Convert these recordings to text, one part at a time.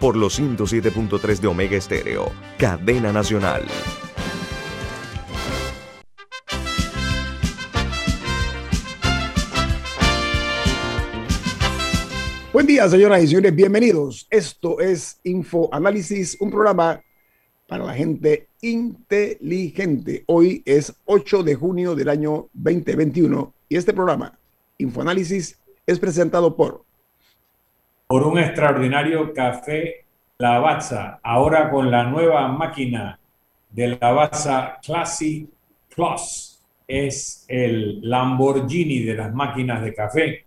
por los 107.3 de Omega Estéreo, cadena nacional. Buen día, señoras y señores, bienvenidos. Esto es Infoanálisis, un programa para la gente inteligente. Hoy es 8 de junio del año 2021 y este programa, Infoanálisis, es presentado por... Por un extraordinario café Lavazza, ahora con la nueva máquina de Lavazza Classy Plus. Es el Lamborghini de las máquinas de café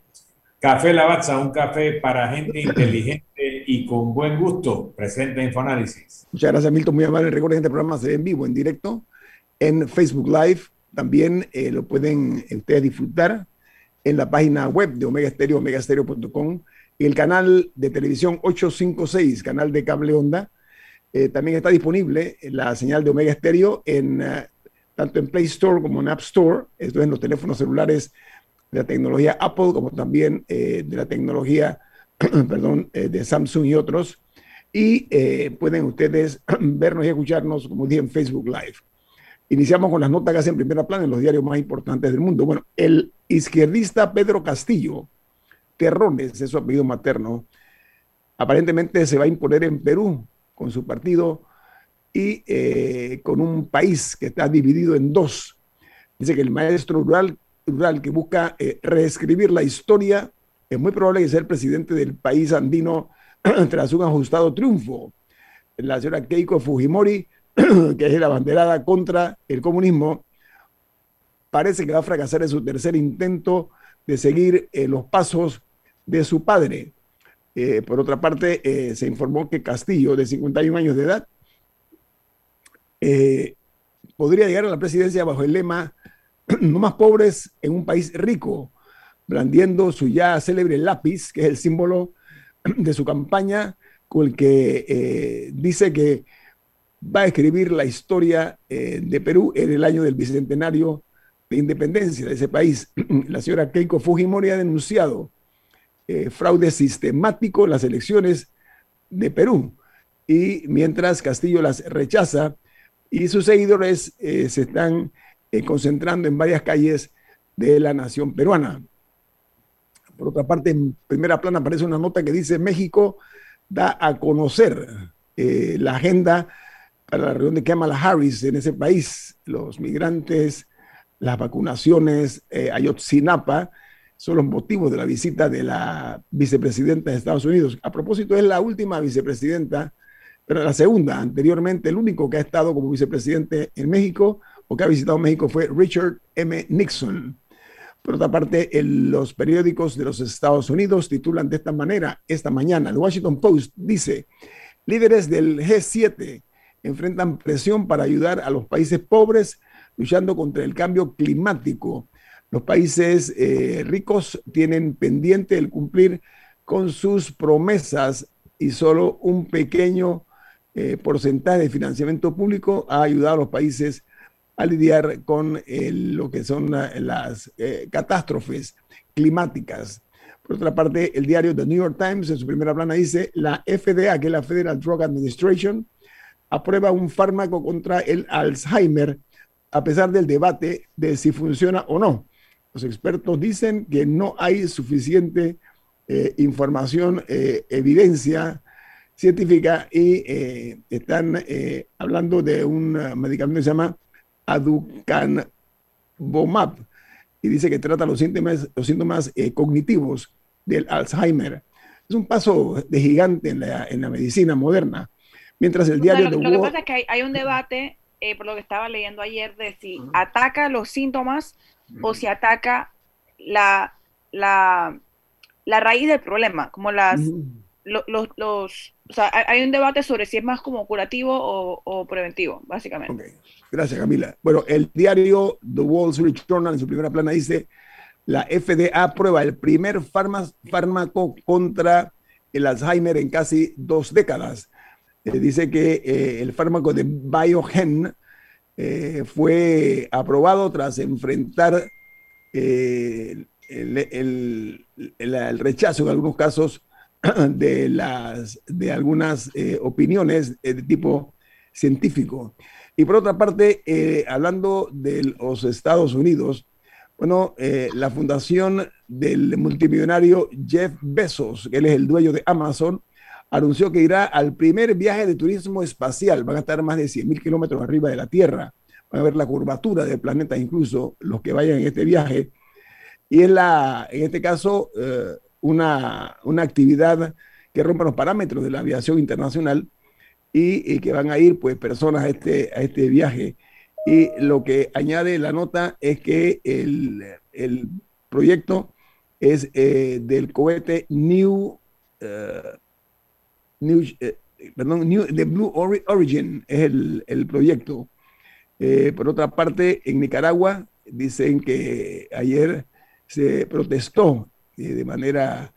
Café Lavazza, un café para gente inteligente y con buen gusto. Presente Infoanálisis. Muchas gracias, Milton. Muy amable. Recuerden que este programa se ve en vivo, en directo, en Facebook Live. También eh, lo pueden eh, ustedes disfrutar en la página web de Omega Stereo, omegastereo.com, el canal de televisión 856, canal de cable onda. Eh, también está disponible la señal de Omega Stereo en, tanto en Play Store como en App Store, esto es en los teléfonos celulares de la tecnología Apple, como también eh, de la tecnología, perdón, eh, de Samsung y otros. Y eh, pueden ustedes vernos y escucharnos, como dije, en Facebook Live. Iniciamos con las notas que hacen primera plana en los diarios más importantes del mundo. Bueno, el izquierdista Pedro Castillo, Terrones es su apellido materno, aparentemente se va a imponer en Perú con su partido y con un país que está dividido en dos. Dice que el maestro rural rural que busca eh, reescribir la historia, es muy probable que sea el presidente del país andino tras un ajustado triunfo. La señora Keiko Fujimori, que es la banderada contra el comunismo, parece que va a fracasar en su tercer intento de seguir eh, los pasos de su padre. Eh, por otra parte, se informó que Castillo, de 51 años de edad, podría llegar a la presidencia bajo el lema no más pobres en un país rico, blandiendo su ya célebre lápiz, que es el símbolo de su campaña, con el que eh, dice que va a escribir la historia eh, de Perú en el año del bicentenario de independencia de ese país. La señora Keiko Fujimori ha denunciado eh, fraude sistemático en las elecciones de Perú. Y mientras Castillo las rechaza y sus seguidores se están eh, concentrando en varias calles de la nación peruana. Por otra parte, en primera plana aparece una nota que dice México da a conocer eh, la agenda para la reunión de Kamala Harris en ese país. Los migrantes, las vacunaciones, eh, Ayotzinapa, son los motivos de la visita de la vicepresidenta de Estados Unidos. A propósito, es la última vicepresidenta, pero la segunda. Anteriormente, el único que ha estado como vicepresidente en México o que ha visitado México fue Richard M. Nixon. Por otra parte, los periódicos de los Estados Unidos titulan de esta manera esta mañana. El Washington Post dice, líderes del G7 enfrentan presión para ayudar a los países pobres luchando contra el cambio climático. Los países eh, ricos tienen pendiente el cumplir con sus promesas y solo un pequeño eh, porcentaje de financiamiento público ha ayudado a los países a lidiar con eh, lo que son las eh, catástrofes climáticas. Por otra parte, el diario The New York Times en su primera plana dice, la FDA, que es la Federal Drug Administration, aprueba un fármaco contra el Alzheimer a pesar del debate de si funciona o no. Los expertos dicen que no hay suficiente eh, información, evidencia científica y están hablando de un medicamento que se llama aducanumab y dice que trata los síntomas, los síntomas eh, cognitivos del Alzheimer. Es un paso de gigante en la, en la medicina moderna. Mientras el diario lo, lo que pasa es que hay, un debate, eh, por lo que estaba leyendo ayer, de si ataca los síntomas o si ataca la, la, la raíz del problema, como las, los, los, o sea, hay un debate sobre si es más como curativo o, preventivo, básicamente. Gracias, Camila. Bueno, el diario The Wall Street Journal en su primera plana dice, la FDA aprueba el primer fármaco contra el Alzheimer en casi dos décadas. Eh, dice que eh, el fármaco de Biogen eh, fue aprobado tras enfrentar el, el, rechazo en algunos casos de, las, de algunas eh, opiniones de tipo científico. Y por otra parte, eh, hablando de los Estados Unidos, bueno, eh, la fundación del multimillonario Jeff Bezos, que él es el dueño de Amazon, anunció que irá al primer viaje de turismo espacial. Van a estar más de 100.000 kilómetros arriba de la Tierra. Van a ver la curvatura del planeta, incluso los que vayan en este viaje. Y es la, en este caso, una, una actividad que rompa los parámetros de la aviación internacional y, que van a ir pues personas a este, a este viaje. Y lo que añade la nota es que el, el proyecto es eh, del cohete New, eh, New eh, perdón, New, the Blue Origin, es el, el proyecto. por otra parte, en Nicaragua dicen que ayer se protestó de manera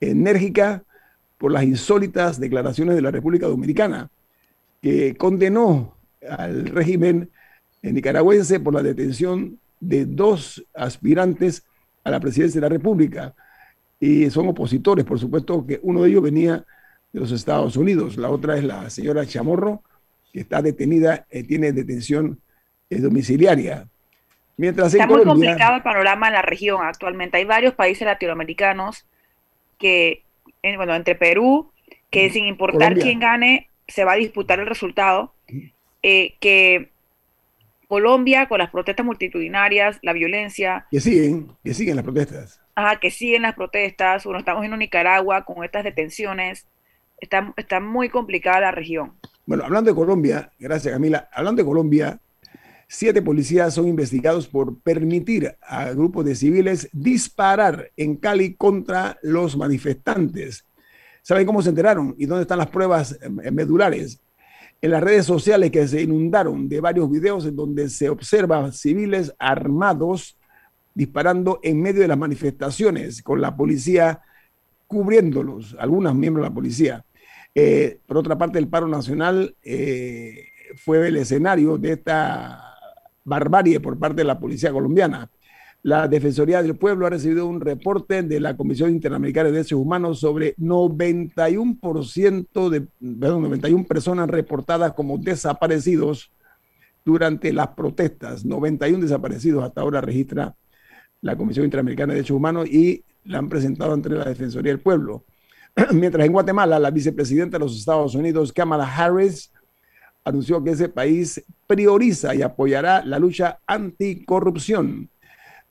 enérgica por las insólitas declaraciones de la República Dominicana, que condenó al régimen nicaragüense por la detención de dos aspirantes a la presidencia de la República. Y son opositores, por supuesto, que uno de ellos venía de los Estados Unidos, la otra es la señora Chamorro, que está detenida, eh, tiene detención eh, domiciliaria. Está muy complicado el panorama en la región actualmente. Hay varios países latinoamericanos que, bueno, entre Perú, que sin importar quién gane, se va a disputar el resultado, eh, que Colombia, con las protestas multitudinarias, la violencia. Que siguen, que siguen las protestas. Ajá, que siguen las protestas. Bueno, estamos en Nicaragua con estas detenciones. Está, está muy complicada la región. Bueno, hablando de Colombia, gracias Camila, hablando de Colombia, Siete policías son investigados por permitir a grupos de civiles disparar en Cali contra los manifestantes. ¿Saben cómo se enteraron y dónde están las pruebas eh, medulares? En las redes sociales que se inundaron de varios videos en donde se observa civiles armados disparando en medio de las manifestaciones con la policía cubriéndolos, algunos miembros de la policía. Eh, por otra parte, el paro nacional eh, fue el escenario de esta barbarie por parte de la policía colombiana. La Defensoría del Pueblo ha recibido un reporte de la Comisión Interamericana de Derechos Humanos sobre 91%, de, perdón, 91 personas reportadas como desaparecidos durante las protestas. 91 desaparecidos hasta ahora registra la Comisión Interamericana de Derechos Humanos y la han presentado ante la Defensoría del Pueblo. Mientras en Guatemala, la vicepresidenta de los Estados Unidos, Kamala Harris, anunció que ese país prioriza y apoyará la lucha anticorrupción.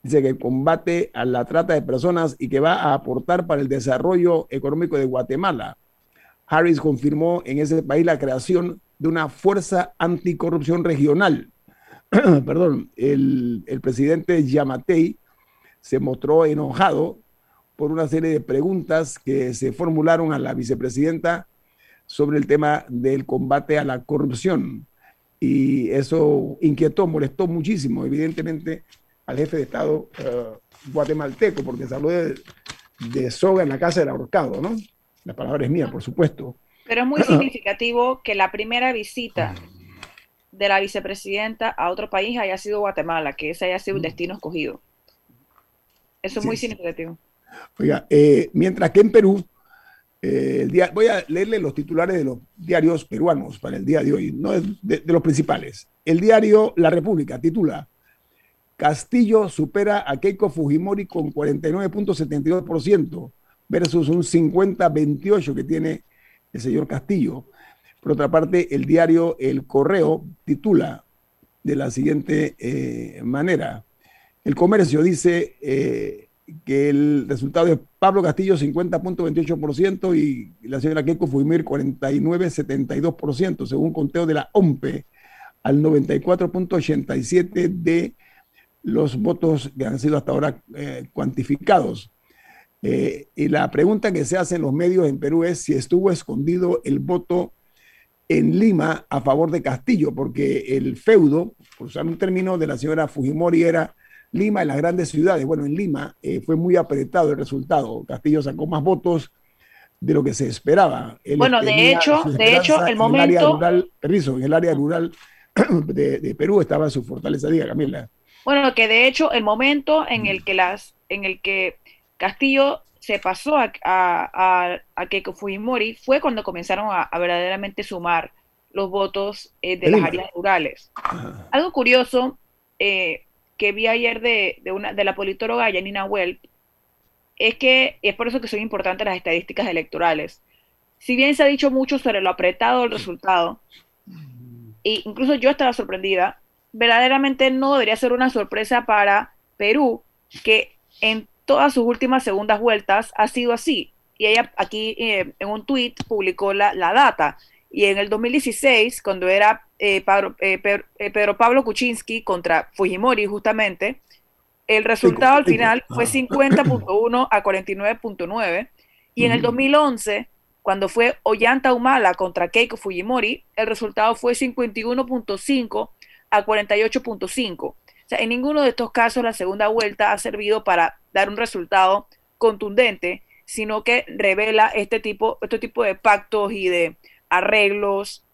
Dice que combate a la trata de personas y que va a aportar para el desarrollo económico de Guatemala. Harris confirmó en ese país la creación de una fuerza anticorrupción regional. Perdón, el, el presidente Yamatei se mostró enojado por una serie de preguntas que se formularon a la vicepresidenta sobre el tema del combate a la corrupción. Y eso inquietó, molestó muchísimo, evidentemente, al jefe de Estado eh, guatemalteco, porque se habló de, soga en la casa del ahorcado, ¿no? La palabra es mía, por supuesto. Pero es muy significativo que la primera visita de la vicepresidenta a otro país haya sido Guatemala, que ese haya sido un destino escogido. Eso es muy significativo. Oiga, eh, mientras que en Perú eh, día, voy a leerle los titulares de los diarios peruanos para el día de hoy, no de, los principales. El diario La República titula Castillo supera a Keiko Fujimori con 49.72% versus un 50-28 que tiene el señor Castillo. Por otra parte, el diario El Correo titula de la siguiente eh, manera. El comercio dice, que el resultado es Pablo Castillo 50.28% y la señora Keiko Fujimori 49.72%, según conteo de la OMPE, al 94.87% de los votos que han sido hasta ahora eh, cuantificados. Eh, y la pregunta que se hace en los medios en Perú es si estuvo escondido el voto en Lima a favor de Castillo, porque el feudo, por usar un término de la señora Fujimori, era Lima y las grandes ciudades. Bueno, en Lima eh, fue muy apretado el resultado. Castillo sacó más votos de lo que se esperaba. bueno, de hecho, de hecho, el momento... En el área rural, en el área rural de, Perú estaba su fortaleza, diga Camila. Bueno, que de hecho el momento en el que las, en el que Castillo se pasó a, a, a, Keiko Fujimori fue cuando comenzaron a, verdaderamente sumar los votos eh, de las áreas rurales. Algo curioso eh, que vi ayer de, de, una, de la politóloga Janina Welp es que es por eso que son importantes las estadísticas electorales. Si bien se ha dicho mucho sobre lo apretado del resultado, e incluso yo estaba sorprendida, verdaderamente no debería ser una sorpresa para Perú, que en todas sus últimas segundas vueltas ha sido así. Y ella aquí eh, en un tuit publicó la, data. Y en el 2016, cuando era eh, eh, Pedro, Pablo Kuczynski contra Fujimori, justamente, el resultado al final fue 50.1 a 49.9. Y en el 2011, cuando fue Ollanta Humala contra Keiko Fujimori, el resultado fue 51.5 a 48.5 sea, en ninguno de estos casos la segunda vuelta ha servido para dar un resultado contundente, sino que revela este tipo, este tipo de pactos y de arreglos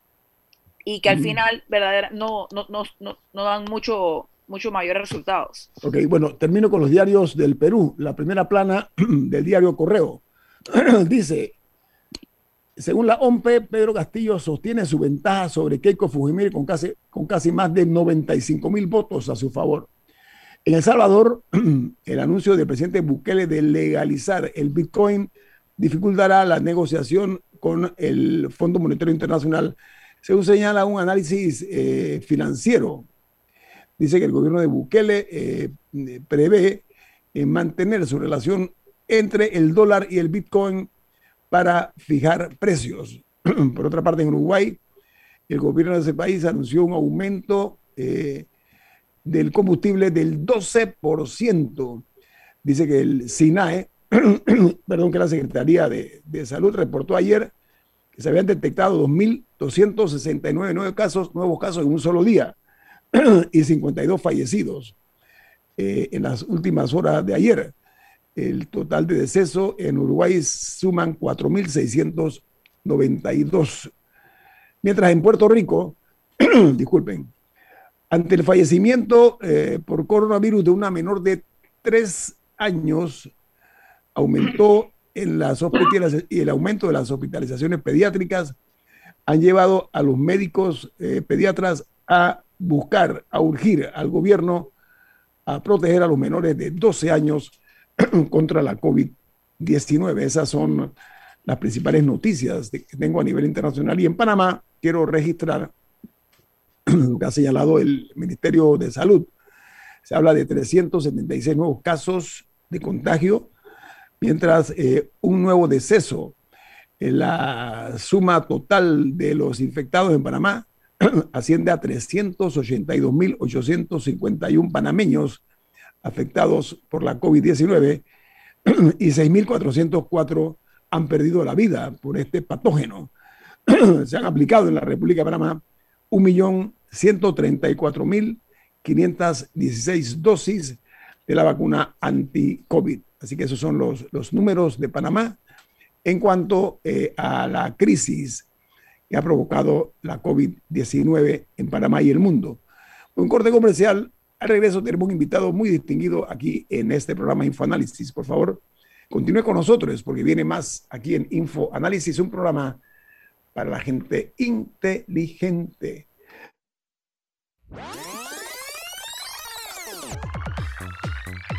y que al final verdadera, no, no, no, no, dan mucho, mucho mayores resultados. Ok, bueno, termino con los diarios del Perú. La primera plana del diario Correo dice, según la OMPE, Pedro Castillo sostiene su ventaja sobre Keiko Fujimori con casi, con casi más de 95 mil votos a su favor. En El Salvador, el anuncio del presidente Bukele de legalizar el Bitcoin dificultará la negociación con el Fondo Monetario Internacional, según señala un análisis eh, financiero. Dice que el gobierno de Bukele eh, prevé eh, mantener su relación entre el dólar y el Bitcoin para fijar precios. Por otra parte, en Uruguay, el gobierno de ese país anunció un aumento eh, del combustible del 12%. Dice que el SINAE, perdón, que la Secretaría de, Salud reportó ayer se habían detectado 2.269 nuevos casos, nuevos casos en un solo día y 52 fallecidos eh, en las últimas horas de ayer. El total de decesos en Uruguay suman 4.692. Mientras en Puerto Rico, disculpen, ante el fallecimiento eh, por coronavirus de una menor de tres años, aumentó en las y el aumento de las hospitalizaciones pediátricas han llevado a los médicos eh, pediatras a buscar, a urgir al gobierno a proteger a los menores de 12 años contra la COVID-19. Esas son las principales noticias que tengo a nivel internacional. Y en Panamá quiero registrar lo que ha señalado el Ministerio de Salud. Se habla de 376 nuevos casos de contagio, mientras eh, un nuevo deceso. la suma total de los infectados en Panamá asciende a 382.851 panameños afectados por la COVID-19 y 6.404 han perdido la vida por este patógeno. Se han aplicado en la República de Panamá 1.134.516 dosis de la vacuna anti-COVID. Así que esos son los, los números de Panamá en cuanto eh, a la crisis que ha provocado la COVID-19 en Panamá y el mundo. Un corte comercial al regreso tenemos un invitado muy distinguido aquí en este programa Infoanálisis. Por favor, continúe con nosotros porque viene más aquí en Infoanálisis, un programa para la gente inteligente.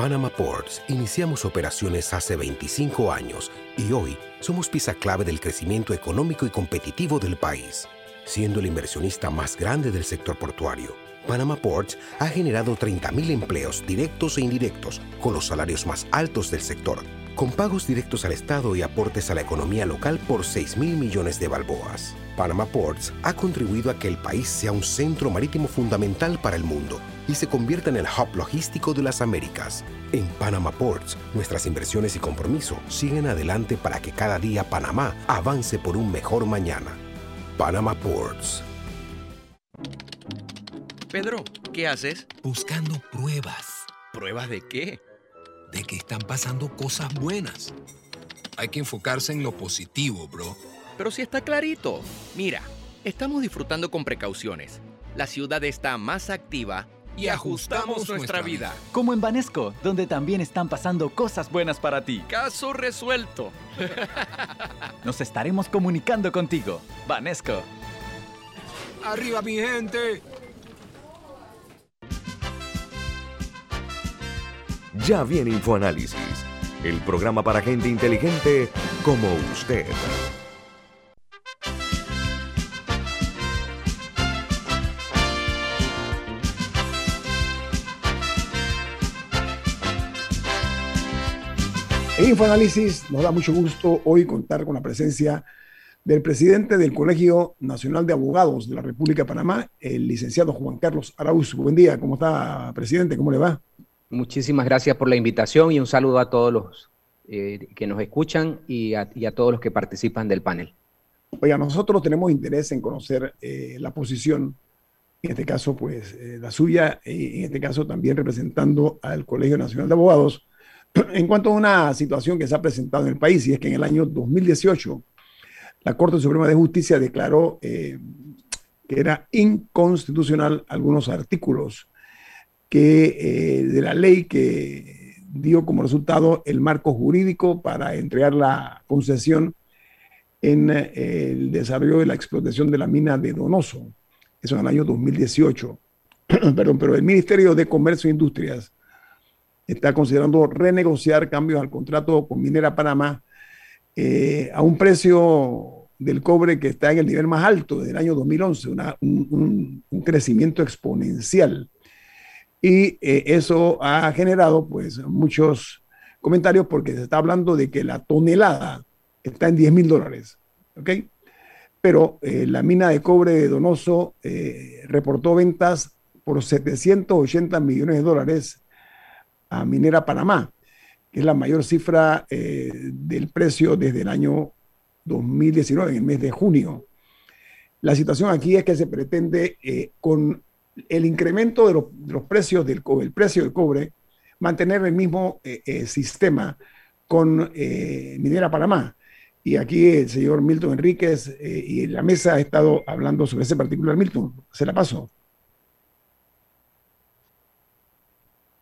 Panama Ports iniciamos operaciones hace 25 años y hoy somos pieza clave del crecimiento económico y competitivo del país, siendo el inversionista más grande del sector portuario Panama Ports ha generado 30.000 empleos directos e indirectos, con los salarios más altos del sector, con pagos directos al Estado y aportes a la economía local por 6 mil millones de balboas. Panama Ports ha contribuido a que el país sea un centro marítimo fundamental para el mundo y se convierta en el hub logístico de las Américas. En Panama Ports, nuestras inversiones y compromiso siguen adelante para que cada día Panamá avance por un mejor mañana. Panama Ports. Pedro, ¿qué haces? Buscando pruebas. ¿Pruebas de qué? De que están pasando cosas buenas. Hay que enfocarse en lo positivo, bro. Pero si está clarito. Mira, estamos disfrutando con precauciones. La ciudad está más activa y ajustamos nuestra vida. Como en Banesco, donde también están pasando cosas buenas para ti. Caso resuelto. Nos estaremos comunicando contigo. Banesco. Arriba mi gente. Ya viene InfoAnálisis, el programa para gente inteligente como usted. En InfoAnálisis nos da mucho gusto hoy contar con la presencia del presidente del Colegio Nacional de Abogados de la República de Panamá, el licenciado Juan Carlos Arauz. Buen día, ¿cómo está, presidente? ¿Cómo le va? Muchísimas gracias por la invitación y un saludo a todos los eh, que nos escuchan y a, todos los que participan del panel. Oiga, nosotros tenemos interés en conocer eh, la posición, en este caso, pues, eh, la suya, y en este caso también representando al Colegio Nacional de Abogados, en cuanto a una situación que se ha presentado en el país, y es que en el año 2018, la Corte Suprema de Justicia declaró que era inconstitucional algunos artículos que, eh, de la ley que dio como resultado el marco jurídico para entregar la concesión en eh, el desarrollo de la explotación de la mina de Donoso. Eso en el año 2018. Perdón, pero el Ministerio de Comercio e Industrias está considerando renegociar cambios al contrato con Minera Panamá eh, a un precio del cobre que está en el nivel más alto del año 2011, un, crecimiento exponencial. Y eh, eso ha generado pues muchos comentarios porque se está hablando de que la tonelada está en 10 mil dólares. ¿ok? Pero eh, la mina de cobre de Donoso reportó ventas por 780 millones de dólares a Minera Panamá, que es la mayor cifra del precio desde el año 2019, en el mes de junio. La situación aquí es que se pretende con el incremento de, los precios del cobre, el precio del cobre, mantener el mismo eh, eh, sistema con eh, Minera Panamá. Y aquí el señor Milton Enríquez y la mesa ha estado hablando sobre ese particular Milton. Se la paso.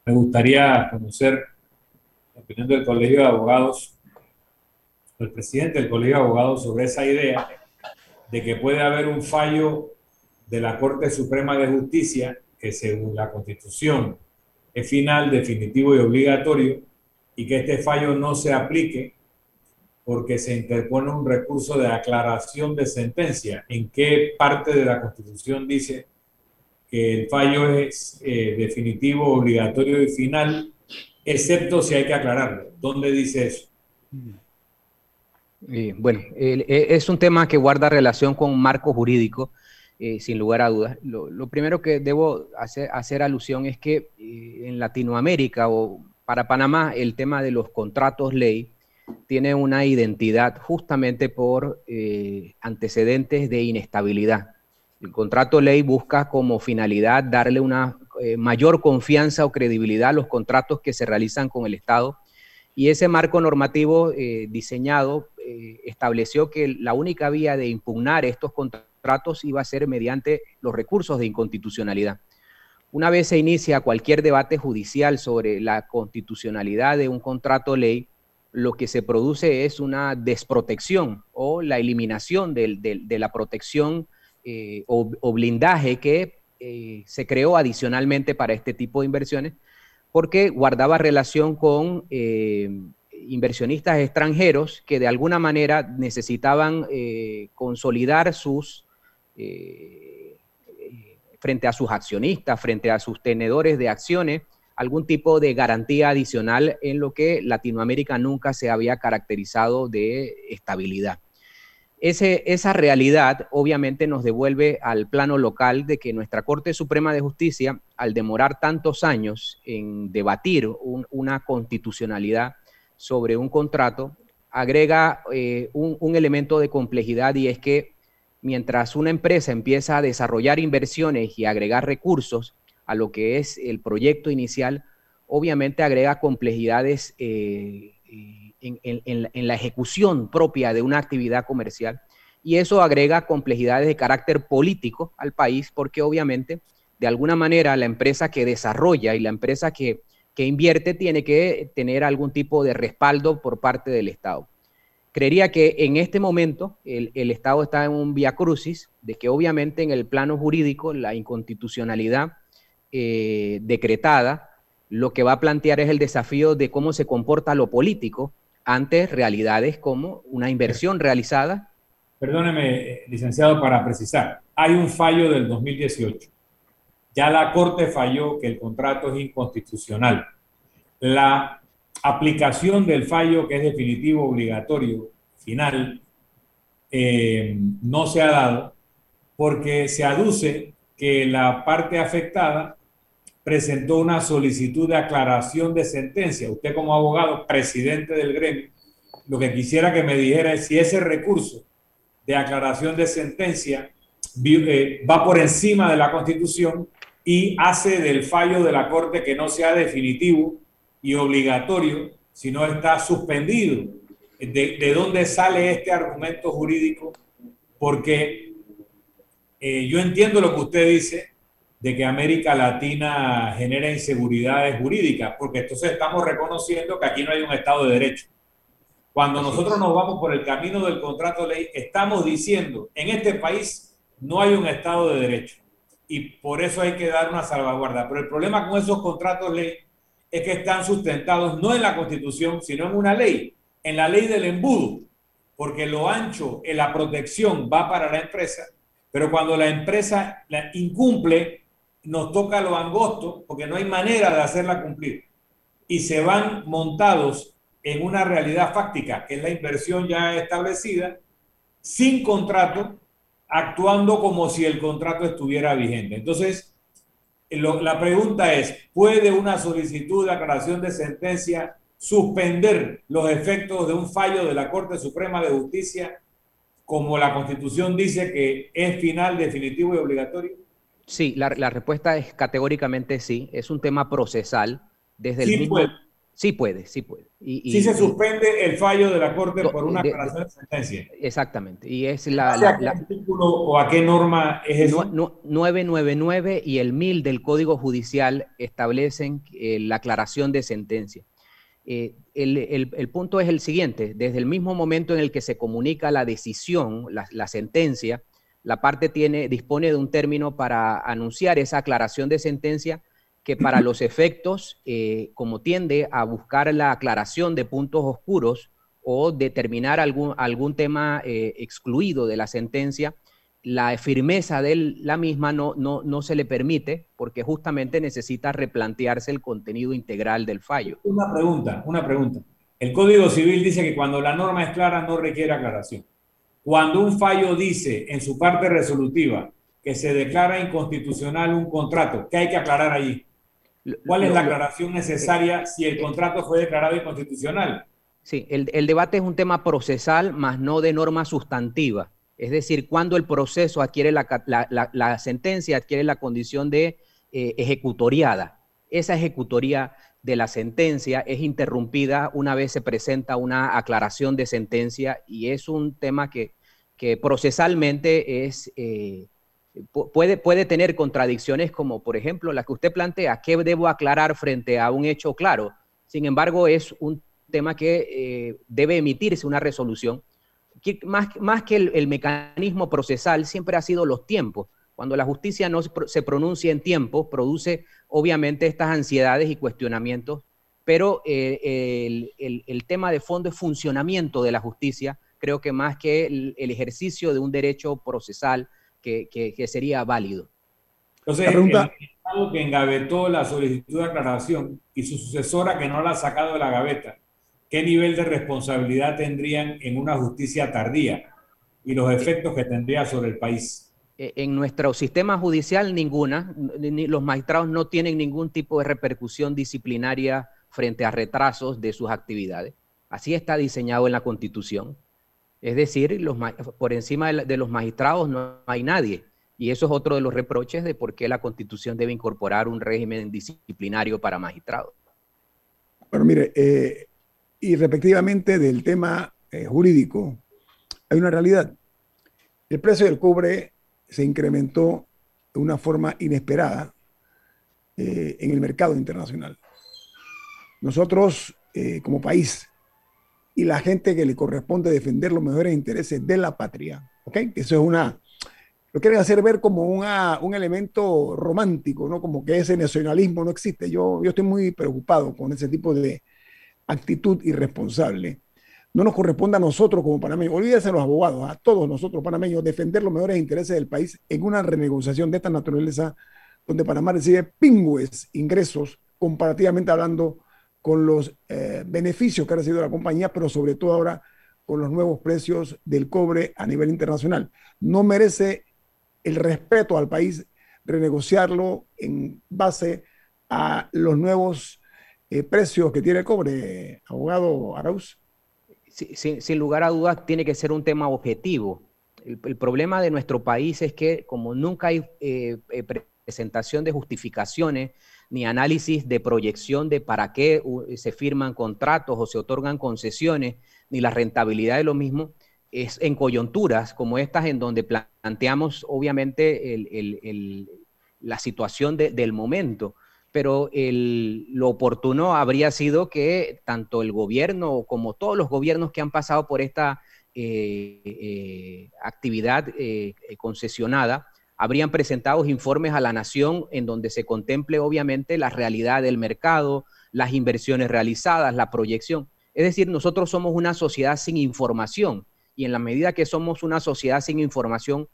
Me gustaría conocer la opinión del Colegio de Abogados, el presidente del Colegio de Abogados sobre esa idea de que puede haber un fallo de la Corte Suprema de Justicia, que según la Constitución es final, definitivo y obligatorio, y que este fallo no se aplique porque se interpone un recurso de aclaración de sentencia. ¿En qué parte de la Constitución dice que el fallo es eh, definitivo, obligatorio y final, excepto si hay que aclararlo? ¿Dónde dice eso? bueno, e, es un tema que guarda relación con marco jurídico eh, sin lugar a dudas. Lo, primero que debo hacer, hacer alusión es que eh, en Latinoamérica o para Panamá el tema de los contratos ley tiene una identidad justamente por eh, antecedentes de inestabilidad. El contrato ley busca como finalidad darle una eh, mayor confianza o credibilidad a los contratos que se realizan con el Estado. Y ese marco normativo eh, diseñado estableció que la única vía de impugnar estos contratos iba a ser mediante los recursos de inconstitucionalidad. Una vez se inicia cualquier debate judicial sobre la constitucionalidad de un contrato ley, lo que se produce es una desprotección o la eliminación de, la protección eh, o, blindaje que eh, se creó adicionalmente para este tipo de inversiones, porque guardaba relación con eh, inversionistas extranjeros que de alguna manera necesitaban consolidar sus frente a sus accionistas, frente a sus tenedores de acciones, algún tipo de garantía adicional en lo que Latinoamérica nunca se había caracterizado de estabilidad. Esa realidad obviamente nos devuelve al plano local de que nuestra Corte Suprema de Justicia, al demorar tantos años en debatir una constitucionalidad sobre un contrato, agrega eh, un elemento de complejidad y es que mientras una empresa empieza a desarrollar inversiones y agregar recursos, a lo que es el proyecto inicial, obviamente agrega complejidades eh, en, la ejecución propia de una actividad comercial y eso agrega complejidades de carácter político al país porque obviamente de alguna manera la empresa que desarrolla y la empresa que, que invierte tiene que tener algún tipo de respaldo por parte del Estado. Creería que en este momento el, Estado está en un vía crucis de que obviamente en el plano jurídico la inconstitucionalidad eh, decretada, lo que va a plantear es el desafío de cómo se comporta lo político ante realidades como una inversión realizada. Perdóneme, licenciado, para precisar, hay un fallo del 2018. Ya la Corte falló que el contrato es inconstitucional. La aplicación del fallo que es definitivo, obligatorio, final, eh, no se ha dado porque se aduce que la parte afectada presentó una solicitud de aclaración de sentencia. Usted como abogado, presidente del gremio, lo que quisiera que me dijera es si ese recurso de aclaración de sentencia eh, va por encima de la Constitución y hace del fallo de la Corte que no sea definitivo y obligatorio, sino está suspendido. ¿De, de dónde sale este argumento jurídico? Porque eh, yo entiendo lo que usted dice, de que América Latina genera inseguridades jurídicas, porque entonces estamos reconociendo que aquí no hay un Estado de Derecho. Cuando nosotros nos vamos por el camino del contrato de ley, estamos diciendo, en este país no hay un Estado de Derecho y por eso hay que dar una salvaguarda. Pero el problema con esos contratos de ley es que están sustentados no en la Constitución, sino en una ley, en la ley del embudo, porque lo ancho en la protección va para la empresa, pero cuando la empresa la incumple, nos toca lo angosto porque no hay manera de hacerla cumplir. Y se van montados en una realidad fáctica, que es la inversión ya establecida, sin contrato, actuando como si el contrato estuviera vigente. Entonces, la pregunta es, ¿puede una solicitud de aclaración de sentencia suspender los efectos de un fallo de la Corte Suprema de Justicia como la Constitución dice que es final, definitivo y obligatorio? Sí, la, respuesta es categóricamente sí. Es un tema procesal. Desde el mismo... Puede. Sí puede, sí puede. Y, sí se suspende el fallo de la Corte por una aclaración de, sentencia. Exactamente. Y es la... ¿A qué artículo o a qué norma es eso? 999 y el 1000 del Código Judicial establecen eh, la aclaración de sentencia. Eh, el, el, punto es el siguiente. Desde el mismo momento en el que se comunica la decisión, la, la sentencia, la parte tiene, dispone de un término para anunciar esa aclaración de sentencia que para los efectos, eh, como tiende a buscar la aclaración de puntos oscuros o determinar algún, algún tema eh, excluido de la sentencia, la firmeza de la misma no, no, no se le permite porque justamente necesita replantearse el contenido integral del fallo. Una pregunta, una pregunta. El Código Civil dice que cuando la norma es clara no requiere aclaración. Cuando un fallo dice en su parte resolutiva que se declara inconstitucional un contrato, ¿qué hay que aclarar allí? ¿Cuál es la aclaración necesaria si el contrato fue declarado inconstitucional? Sí, el, debate es un tema procesal, más no de norma sustantiva. Es decir, cuando el proceso adquiere la, sentencia, adquiere la condición de eh, ejecutoriada. Esa ejecutoría de la sentencia es interrumpida una vez se presenta una aclaración de sentencia y es un tema que, procesalmente es, eh, puede, puede tener contradicciones como, por ejemplo, la que usted plantea, ¿qué debo aclarar frente a un hecho claro? Sin embargo, es un tema que eh, debe emitirse una resolución. más, más que el, mecanismo procesal, siempre ha sido los tiempos. Cuando la justicia no se pronuncia en tiempo, produce obviamente estas ansiedades y cuestionamientos, pero eh, el, tema de fondo es funcionamiento de la justicia, creo que más que el, ejercicio de un derecho procesal que, sería válido. Entonces, la pregunta... el Estado que engavetó la solicitud de aclaración y su sucesora que no la ha sacado de la gaveta, ¿qué nivel de responsabilidad tendrían en una justicia tardía y los efectos que tendría sobre el país? E, en nuestro sistema judicial ninguna, los magistrados no tienen ningún tipo de repercusión disciplinaria frente a retrasos de sus actividades. Así está diseñado en la Constitución. Es decir, por encima de, los magistrados no hay nadie. Y eso es otro de los reproches de por qué la Constitución debe incorporar un régimen disciplinario para magistrados. Bueno, mire, eh, y respectivamente del tema eh, jurídico, hay una realidad. El precio del cobre se incrementó de una forma inesperada eh, en el mercado internacional. Nosotros, como país, y la gente que le corresponde defender los mejores intereses de la patria, ¿ok? Eso es una, lo quieren hacer ver como una, un elemento romántico, ¿no? Como que ese nacionalismo no existe. Yo, yo estoy muy preocupado con ese tipo de actitud irresponsable no nos corresponde a nosotros como panameños, olvídense los abogados, a todos nosotros panameños, defender los mejores intereses del país en una renegociación de esta naturaleza, donde Panamá recibe pingües ingresos, comparativamente hablando, con los eh, beneficios que ha recibido la compañía, pero sobre todo ahora con los nuevos precios del cobre a nivel internacional. No merece el respeto al país renegociarlo en base a los nuevos eh, precios que tiene el cobre, abogado Arauz sin, lugar a dudas, tiene que ser un tema objetivo. El, problema de nuestro país es que como nunca hay eh, presentación de justificaciones ni análisis de proyección de para qué se firman contratos o se otorgan concesiones, ni la rentabilidad de lo mismo, es en coyunturas como estas en donde planteamos obviamente la situación del momento. Pero lo oportuno habría sido que tanto el gobierno como todos los gobiernos que han pasado por esta eh, eh, actividad eh, concesionada habrían presentado informes a la nación en donde se contemple obviamente la realidad del mercado, las inversiones realizadas, la proyección. Es decir, nosotros somos una sociedad sin información y en la medida que somos una sociedad sin información,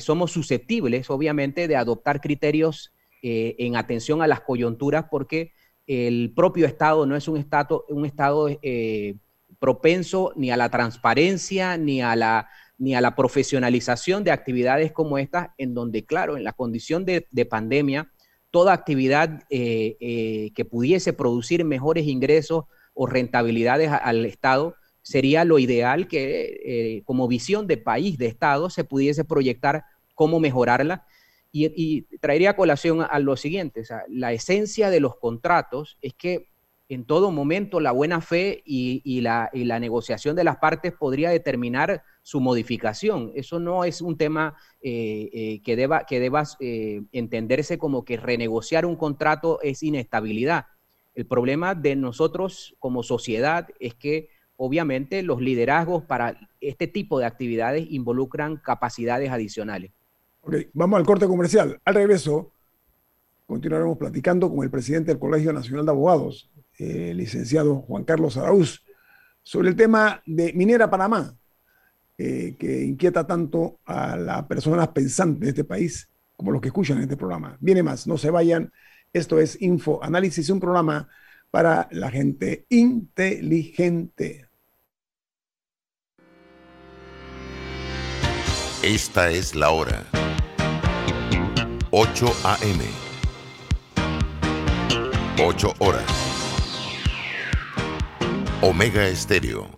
somos susceptibles obviamente de adoptar criterios eh, en atención a las coyunturas porque el propio Estado no es un Estado, un estado eh, propenso ni a la transparencia ni a la, ni a la profesionalización de actividades como estas, en donde, claro, en la condición de, pandemia, toda actividad eh, que pudiese producir mejores ingresos o rentabilidades al Estado, sería lo ideal que como visión de país, de Estado, se pudiese proyectar cómo mejorarla. Y, traería colación a, lo siguiente, la esencia de los contratos es que en todo momento la buena fe y, la, negociación de las partes podría determinar su modificación. Eso no es un tema eh, eh, que deba, que deba eh, entenderse como que renegociar un contrato es inestabilidad. El problema de nosotros como sociedad es que obviamente los liderazgos para este tipo de actividades involucran capacidades adicionales vamos al corte comercial. Al regreso, continuaremos platicando con el presidente del Colegio Nacional de Abogados, licenciado Juan Carlos Araúz, sobre el tema de Minera Panamá, eh, que inquieta tanto a las personas pensantes de este país como los que escuchan este programa. Viene más, no se vayan. Esto es Info Análisis, un programa para la gente inteligente. Esta es la hora. 8 a.m. 8 horas. Omega Estéreo,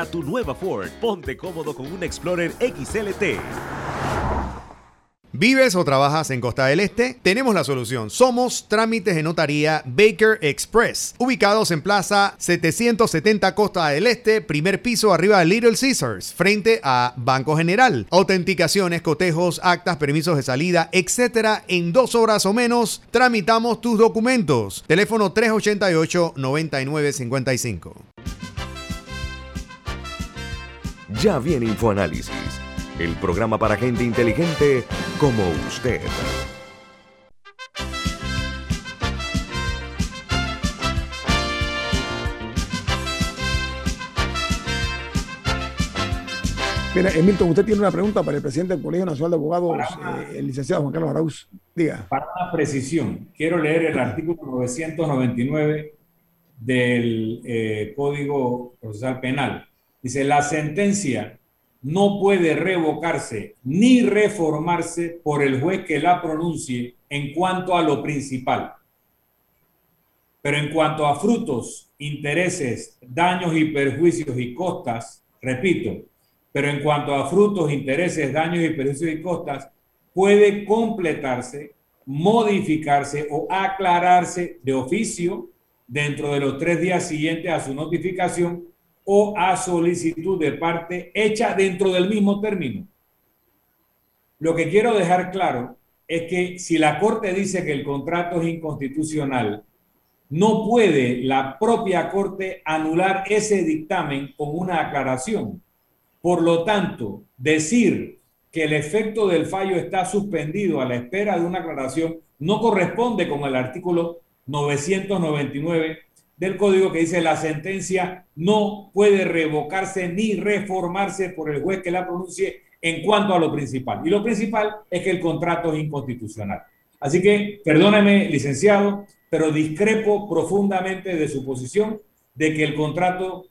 tu nueva Ford. Ponte cómodo con un Explorer XLT. ¿Vives o trabajas en Costa del Este? Tenemos la solución. Somos Trámites de Notaría Baker Express, ubicados en Plaza 770 Costa del Este, primer piso arriba de Little Caesars, frente a Banco General. Autenticaciones, cotejos, actas, permisos de salida, etcétera, en dos horas o menos tramitamos tus documentos. Teléfono 388 9955. Ya viene InfoAnálisis, el programa para gente inteligente como usted. Mira, Emilton, usted tiene una pregunta para el presidente del Colegio Nacional de Abogados, eh, el licenciado Juan Carlos Arauz. Diga. Para una precisión, quiero leer el artículo 999 del eh, Código Procesal Penal. Dice, la sentencia no puede revocarse ni reformarse por el juez que la pronuncie en cuanto a lo principal. Pero en cuanto a frutos, intereses, daños y perjuicios y costas, repito, pero en cuanto a frutos, intereses, daños y perjuicios y costas, puede completarse, modificarse o aclararse de oficio dentro de los tres días siguientes a su notificación o a solicitud de parte hecha dentro del mismo término. Lo que quiero dejar claro es que si la Corte dice que el contrato es inconstitucional, no puede la propia Corte anular ese dictamen con una aclaración. Por lo tanto, decir que el efecto del fallo está suspendido a la espera de una aclaración no corresponde con el artículo 999 del código que dice la sentencia no puede revocarse ni reformarse por el juez que la pronuncie en cuanto a lo principal. Y lo principal es que el contrato es inconstitucional. Así que, perdóneme, licenciado, pero discrepo profundamente de su posición de que el contrato,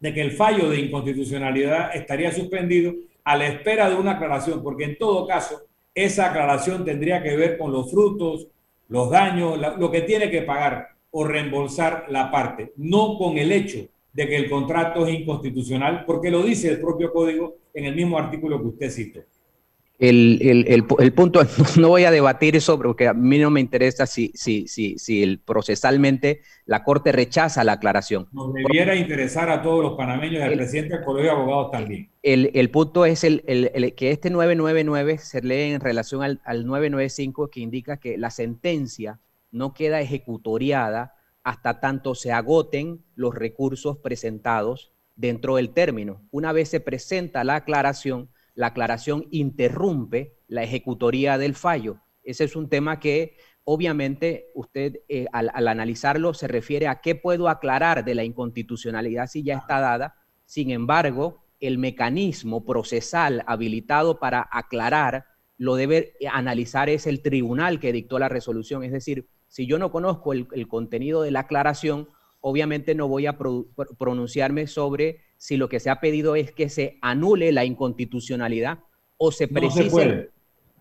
de que el fallo de inconstitucionalidad estaría suspendido a la espera de una aclaración, porque en todo caso, esa aclaración tendría que ver con los frutos, los daños, lo que tiene que pagar o reembolsar la parte, no con el hecho de que el contrato es inconstitucional, porque lo dice el propio código en el mismo artículo que usted citó. El, el, el, el, punto, no voy a debatir eso porque a mí no me interesa si, si, si, si el procesalmente la Corte rechaza la aclaración. Nos debiera interesar a todos los panameños y al presidente del Colegio de Abogados también. El, punto es el, que este 999 se lee en relación al, al 995 que indica que la sentencia no queda ejecutoriada hasta tanto se agoten los recursos presentados dentro del término. Una vez se presenta la aclaración, la aclaración interrumpe la ejecutoría del fallo. Ese es un tema que obviamente usted eh, al, al, analizarlo se refiere a qué puedo aclarar de la inconstitucionalidad si ya está dada. Sin embargo, el mecanismo procesal habilitado para aclarar lo debe analizar es el tribunal que dictó la resolución, es decir, si yo no conozco el, contenido de la aclaración, obviamente no voy a pronunciarme sobre si lo que se ha pedido es que se anule la inconstitucionalidad o se precise. No se puede,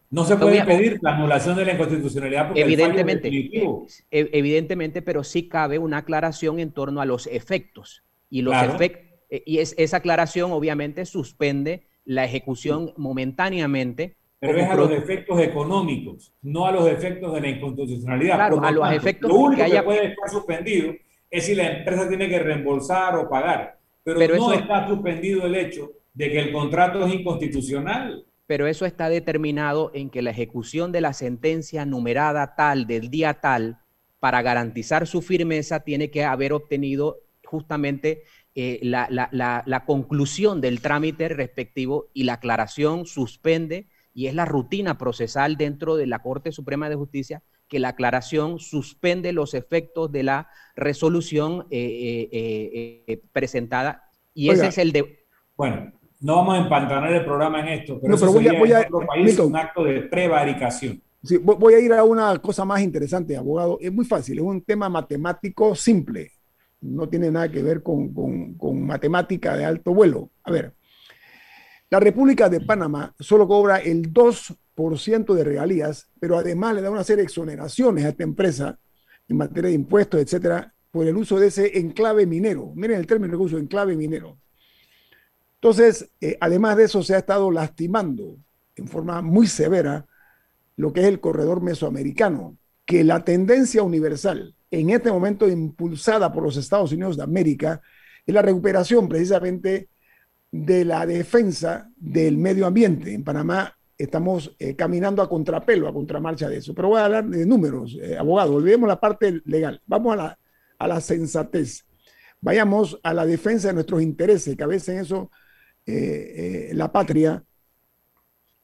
no se puede pedir la anulación de la inconstitucionalidad porque evidentemente, e, evidentemente, pero sí cabe una aclaración en torno a los efectos. Y los efectos eh, y es, esa aclaración obviamente suspende la ejecución momentáneamente pero es a los efectos económicos, no a los efectos de la inconstitucionalidad. Claro, a los efectos lo único que, haya... puede estar suspendido es si la empresa tiene que reembolsar o pagar, pero, no está suspendido el hecho de que el contrato es inconstitucional. Pero eso está determinado en que la ejecución de la sentencia numerada tal del día tal, para garantizar su firmeza, tiene que haber obtenido justamente eh, la, conclusión del trámite respectivo y la aclaración suspende, y es la rutina procesal dentro de la Corte Suprema de Justicia, que la aclaración suspende los efectos de la resolución eh, eh, presentada. Y ese es el de... Bueno, no vamos a empantanar el programa en esto, pero, eso voy a, voy a, país un acto de prevaricación. Sí, voy a ir a una cosa más interesante, abogado. Es muy fácil, es un tema matemático simple no tiene nada que ver con, matemática de alto vuelo. A ver, la República de Panamá solo cobra el 2% de regalías, pero además le da una serie de exoneraciones a esta empresa en materia de impuestos, etcétera, por el uso de ese enclave minero. Miren el término que uso, enclave minero. Entonces, eh, además de eso, se ha estado lastimando en forma muy severa lo que es el corredor mesoamericano, que la tendencia universal en este momento impulsada por los Estados Unidos de América es la recuperación precisamente de la defensa del medio ambiente. En Panamá estamos eh, caminando a contrapelo, a contramarcha de eso. Pero voy a hablar de números, eh, abogado. Olvidemos la parte legal. Vamos a la, a la sensatez. Vayamos a la defensa de nuestros intereses, que a veces eso, eh, la patria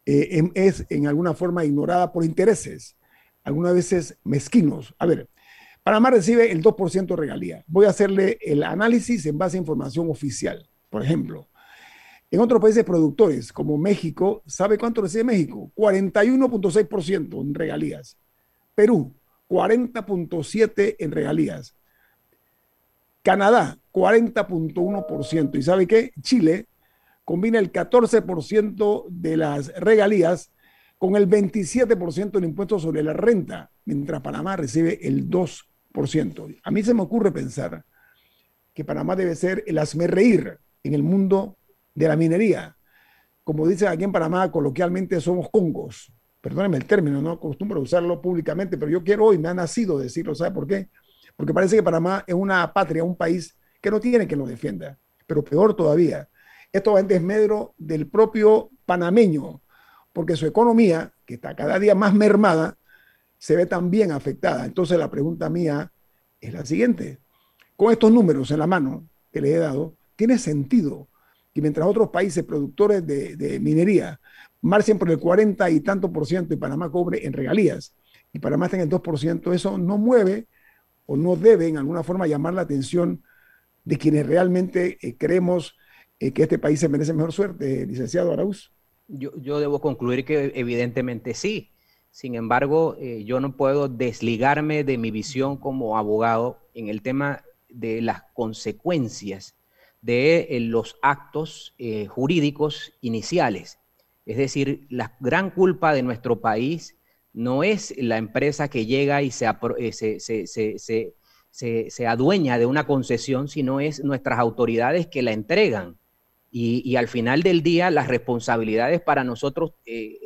em, es en alguna forma ignorada por intereses, algunas veces mezquinos. A ver, Panamá recibe el 2% de regalía. Voy a hacerle el análisis en base a información oficial. Por ejemplo, en otros países productores como México, ¿sabe cuánto recibe México? 41.6% en regalías. Perú, 40.7% en regalías. Canadá, 40.1%. ¿Y sabe qué? Chile combina el 14% de las regalías con el 27% del impuesto sobre la renta, mientras Panamá recibe el 2%. A mí se me ocurre pensar que Panamá debe ser el reír en el mundo de la minería. Como dicen aquí en Panamá, coloquialmente somos congos. Perdónenme el término, no acostumbro usarlo públicamente, pero yo quiero hoy, me ha nacido decirlo, ¿sabe por qué? Porque parece que Panamá es una patria, un país que no tiene que lo defienda. Pero peor todavía, esto va en desmedro del propio panameño, porque su economía, que está cada día más mermada, se ve también afectada. Entonces la pregunta mía es la siguiente. Con estos números en la mano que le he dado, tiene sentido que mientras otros países productores de, minería marchen por el 40 y tanto por ciento y Panamá cobre en regalías y Panamá está en el 2%, eso no mueve o no debe en alguna forma llamar la atención de quienes realmente eh, creemos eh, que este país se merece mejor suerte, licenciado Araúz. Yo, yo debo concluir que evidentemente sí. Sin embargo, eh, yo no puedo desligarme de mi visión como abogado en el tema de las consecuencias de eh, los actos eh, jurídicos iniciales. Es decir, la gran culpa de nuestro país no es la empresa que llega y se, se, adueña de una concesión, sino es nuestras autoridades que la entregan. Y, al final del día, las responsabilidades para nosotros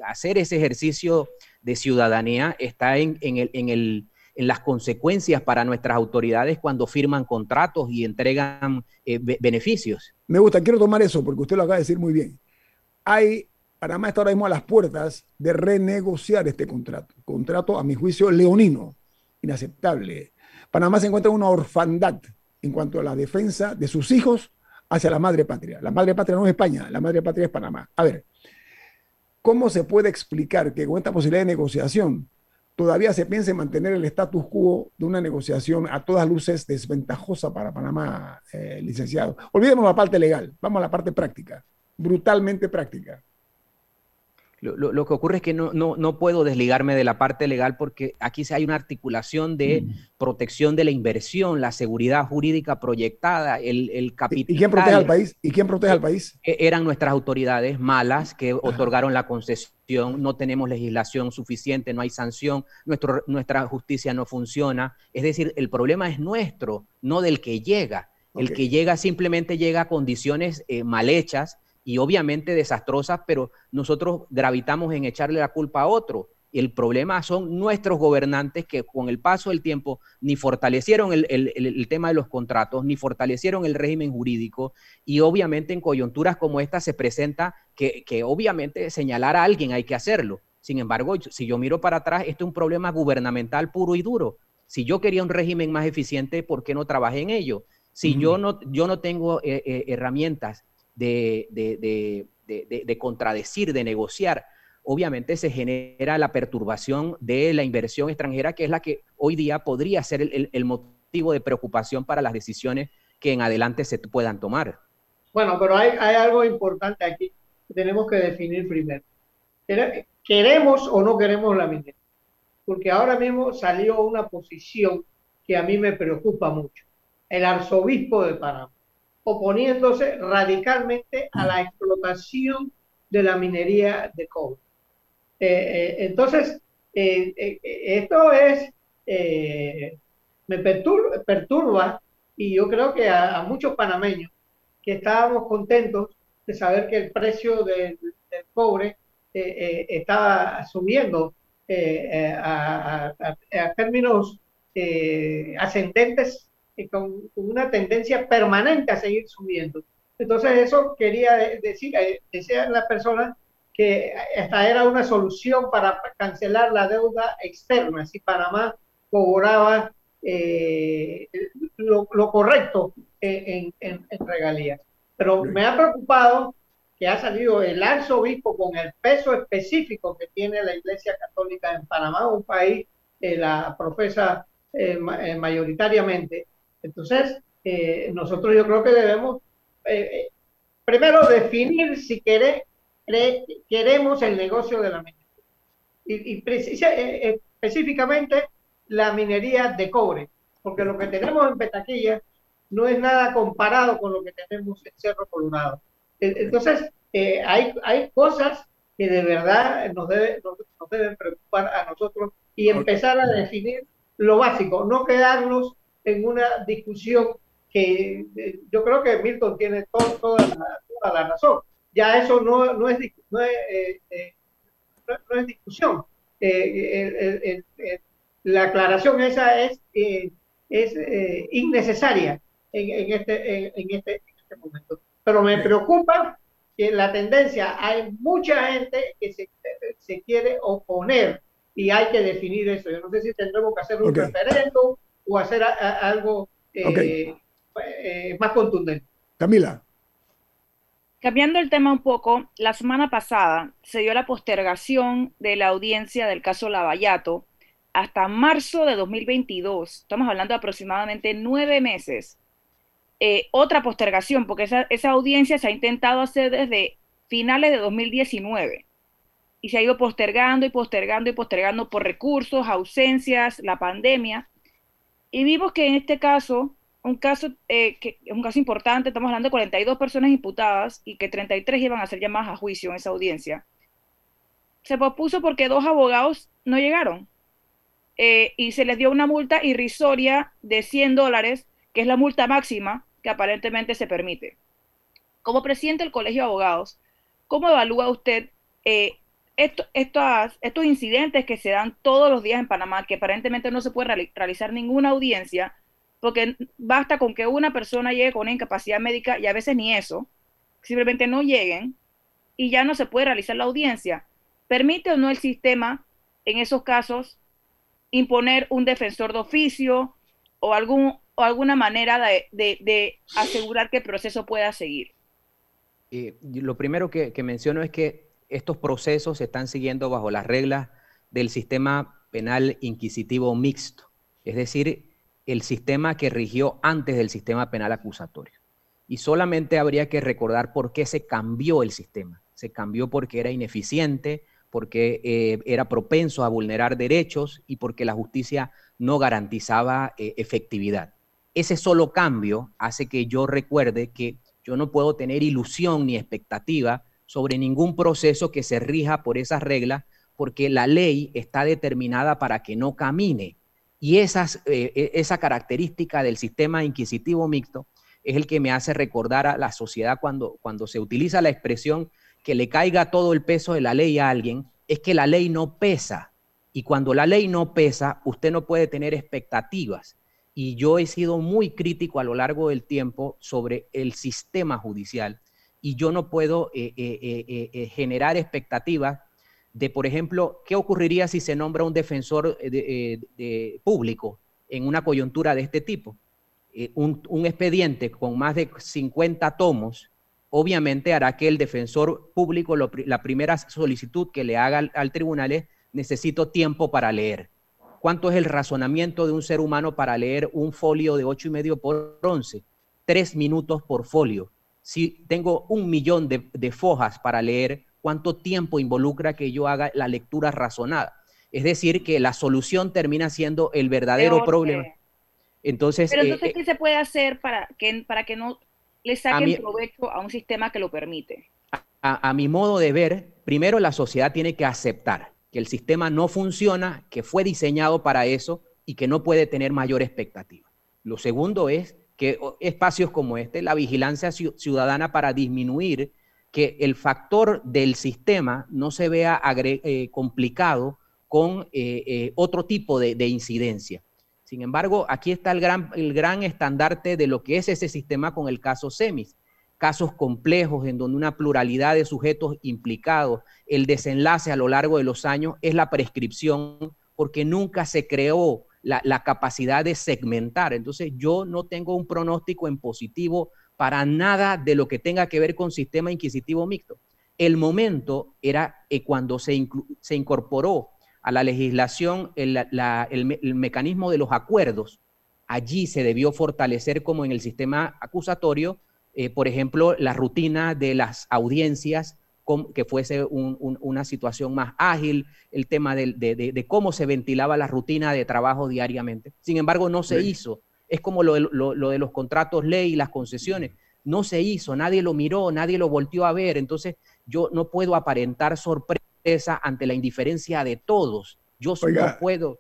hacer ese ejercicio de ciudadanía está en, en, el, en, las consecuencias para nuestras autoridades cuando firman contratos y entregan eh, beneficios. Me gusta, quiero tomar eso porque usted lo acaba de decir muy bien. Hay, Panamá está ahora mismo a las puertas de renegociar este contrato. Contrato, a mi juicio, leonino, inaceptable. Panamá se encuentra en una orfandad en cuanto a la defensa de sus hijos hacia la madre patria. La madre patria no es España, la madre patria es Panamá. A ver, ¿Cómo se puede explicar que con esta posibilidad de negociación todavía se piense en mantener el status quo de una negociación a todas luces desventajosa para Panamá, eh, licenciado? Olvidemos la parte legal, vamos a la parte práctica, brutalmente práctica. Lo, que ocurre es que no, no, puedo desligarme de la parte legal porque aquí hay una articulación de mm. protección de la inversión, la seguridad jurídica proyectada, el, el capital. ¿Y quién protege al país? ¿Y quién protege al país? E, eran nuestras autoridades malas que otorgaron la concesión, no tenemos legislación suficiente, no hay sanción, nuestro, nuestra justicia no funciona. Es decir, el problema es nuestro, no del que llega. El que llega simplemente llega a condiciones eh, mal hechas y obviamente desastrosas, pero nosotros gravitamos en echarle la culpa a otro. El problema son nuestros gobernantes que con el paso del tiempo ni fortalecieron el, tema de los contratos, ni fortalecieron el régimen jurídico y obviamente en coyunturas como esta se presenta que, que obviamente señalar a alguien hay que hacerlo. Sin embargo, si yo miro para atrás, este es un problema gubernamental puro y duro. Si yo quería un régimen más eficiente, ¿por qué no trabajé en ello? Si yo, no, yo no tengo herramientas de, de, de, contradecir, de negociar, obviamente se genera la perturbación de la inversión extranjera, que es la que hoy día podría ser el, motivo de preocupación para las decisiones que en adelante se puedan tomar. Bueno, pero hay, hay algo importante aquí que tenemos que definir primero. ¿Queremos o no queremos la minería? Porque ahora mismo salió una posición que a mí me preocupa mucho. El arzobispo de Panamá, oponiéndose radicalmente a la explotación de la minería de cobre. Eh, eh, entonces, eh, esto es, me perturba, y yo creo que a, muchos panameños que estábamos contentos de saber que el precio del, cobre estaba subiendo a, términos ascendentes con, una tendencia permanente a seguir subiendo. Entonces eso quería decir, decía la persona que esta era una solución para cancelar la deuda externa, si Panamá cobraba eh, lo, correcto en, en, regalías. Pero me ha preocupado que ha salido el arzobispo con el peso específico que tiene la Iglesia Católica en Panamá, un país que la profesa eh, eh, mayoritariamente. Entonces, nosotros yo creo que debemos primero definir si quiere queremos el negocio de la minería. Y, eh, eh, específicamente la minería de cobre, porque lo que tenemos en Petaquilla no es nada comparado con lo que tenemos en Cerro Colorado. Entonces, eh, hay, hay cosas que de verdad nos, debe, nos, deben preocupar a nosotros y empezar a definir lo básico, no quedarnos en una discusión que yo creo que Milton tiene toda, toda la razón ya eso no, no, es, no, es, eh, eh, no, es discusión. Eh, la aclaración esa es, es innecesaria en, en, este, en, este, este, momento. Pero me preocupa que la tendencia, hay mucha gente que se, se quiere oponer y hay que definir eso. Yo no sé si tendremos que hacer un referéndum o hacer algo más contundente. Camila. Cambiando el tema un poco, la semana pasada se dio la postergación de la audiencia del caso Lavallato hasta marzo de 2022. Estamos hablando de aproximadamente nueve meses. Eh, otra postergación, porque esa, esa audiencia se ha intentado hacer desde finales de 2019 y se ha ido postergando y postergando y postergando por recursos, ausencias, la pandemia. Y vimos que en este caso un caso, eh, que es un caso importante, estamos hablando de 42 personas imputadas y que 33 iban a ser llamadas a juicio en esa audiencia. Se pospuso porque dos abogados no llegaron eh, y se les dio una multa irrisoria de 100 dólares, que es la multa máxima que aparentemente se permite. Como presidente del Colegio de Abogados, ¿cómo evalúa usted eh, estos, estos incidentes que se dan todos los días en Panamá, que aparentemente no se puede realizar ninguna audiencia? porque basta con que una persona llegue con una incapacidad médica y a veces ni eso, simplemente no lleguen y ya no se puede realizar la audiencia. ¿Permite o no el sistema en esos casos imponer un defensor de oficio o, algún, o alguna manera de, asegurar que el proceso pueda seguir? Eh, lo primero que menciono es que estos procesos se están siguiendo bajo las reglas del sistema penal inquisitivo mixto, es decir, el sistema que rigió antes del sistema penal acusatorio. Y solamente habría que recordar por qué se cambió el sistema. Se cambió porque era ineficiente, porque eh, era propenso a vulnerar derechos y porque la justicia no garantizaba eh, efectividad. Ese solo cambio hace que yo recuerde que yo no puedo tener ilusión ni expectativa sobre ningún proceso que se rija por esas reglas, porque la ley está determinada para que no camine. Y eh, e, esa característica del sistema inquisitivo mixto es el que me hace recordar a la sociedad cuando, cuando se utiliza la expresión que le caiga todo el peso de la ley a alguien, es que la ley no pesa. Y cuando la ley no pesa, usted no puede tener expectativas. Y yo he sido muy crítico a lo largo del tiempo sobre el sistema judicial. Y yo no puedo eh, eh, generar expectativas de, por ejemplo, qué ocurriría si se nombra un defensor eh, de, público en una coyuntura de este tipo. eh, un, expediente con más de 50 tomos, obviamente hará que el defensor público, la primera solicitud que le haga al, tribunal es, necesito tiempo para leer. ¿Cuánto es el razonamiento de un ser humano para leer un folio de 8 y medio por 11? Tres minutos por folio. Si tengo un millón de, de fojas para leer, ¿cuánto tiempo involucra que yo haga la lectura razonada? Es decir, que la solución termina siendo el verdadero problema. Entonces, Pero entonces, eh, ¿qué se puede hacer para que, para que no le saquen provecho a un sistema que lo permite? A, mi modo de ver, primero la sociedad tiene que aceptar que el sistema no funciona, que fue diseñado para eso y que no puede tener mayor expectativa. Lo segundo es que espacios como este, la vigilancia ciudadana para disminuir que el factor del sistema no se vea eh, complicado con eh, eh, otro tipo de, incidencia. Sin embargo, aquí está el gran, el gran estandarte de lo que es ese sistema con el caso SEMIS. Casos complejos en donde una pluralidad de sujetos implicados, el desenlace a lo largo de los años es la prescripción, porque nunca se creó la, capacidad de segmentar. Entonces, yo no tengo un pronóstico en positivo para nada de lo que tenga que ver con sistema inquisitivo mixto. El momento era eh, cuando se, se incorporó a la legislación el, mecanismo de los acuerdos, allí se debió fortalecer como en el sistema acusatorio, eh, por ejemplo, la rutina de las audiencias, que fuese una situación más ágil, el tema de, cómo se ventilaba la rutina de trabajo diariamente. Sin embargo, no se hizo. Es como lo, lo de los contratos ley y las concesiones. No se hizo, nadie lo miró, nadie lo volteó a ver. entonces yo no puedo aparentar sorpresa ante la indiferencia de todos. Yo no puedo.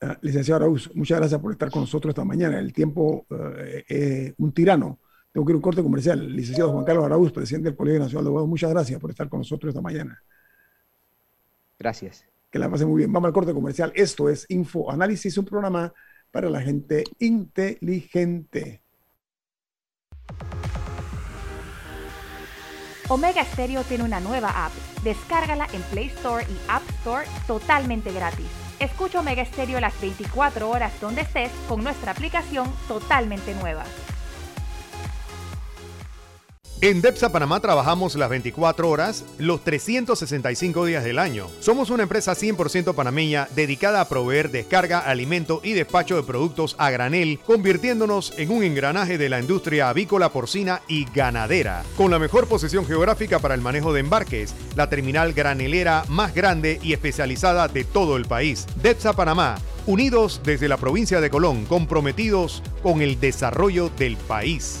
Ah, licenciado Arauz, muchas gracias por estar con nosotros esta mañana. El tiempo es eh, eh, un tirano. Tengo que ir a un corte comercial. Licenciado Juan Carlos Arauz, presidente del Colegio Nacional de Abogados, muchas gracias por estar con nosotros esta mañana. Gracias. Que la pase muy bien. Vamos al corte comercial. Esto es Info Análisis, un programa para la gente inteligente. Omega Stereo tiene una nueva app. Descárgala en Play Store y App Store totalmente gratis. Escucha Omega Stereo las 24 horas donde estés con nuestra aplicación totalmente nueva. En DEPSA Panamá trabajamos las 24 horas, los 365 días del año. Somos una empresa 100% panameña dedicada a proveer descarga, alimento y despacho de productos a granel, convirtiéndonos en un engranaje de la industria avícola, porcina y ganadera. Con la mejor posición geográfica para el manejo de embarques, la terminal granelera más grande y especializada de todo el país. DEPSA Panamá, unidos desde la provincia de Colón, comprometidos con el desarrollo del país.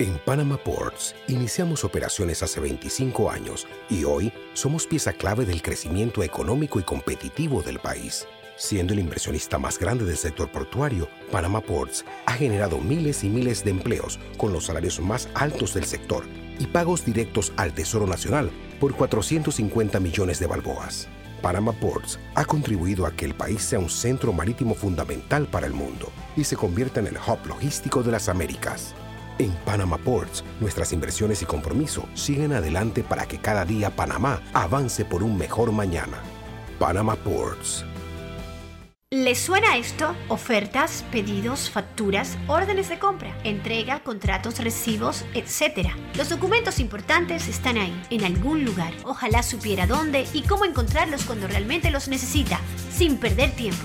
En Panama Ports iniciamos operaciones hace 25 años y hoy somos pieza clave del crecimiento económico y competitivo del país. Siendo el inversionista más grande del sector portuario, Panama Ports ha generado miles y miles de empleos con los salarios más altos del sector y pagos directos al Tesoro Nacional por 450 millones de balboas. Panama Ports ha contribuido a que el país sea un centro marítimo fundamental para el mundo y se convierta en el hub logístico de las Américas. En Panama Ports, nuestras inversiones y compromiso siguen adelante para que cada día Panamá avance por un mejor mañana. Panama Ports. ¿Les suena esto? Ofertas, pedidos, facturas, órdenes de compra, entrega, contratos, recibos, etc. Los documentos importantes están ahí, en algún lugar. Ojalá supiera dónde y cómo encontrarlos cuando realmente los necesita, sin perder tiempo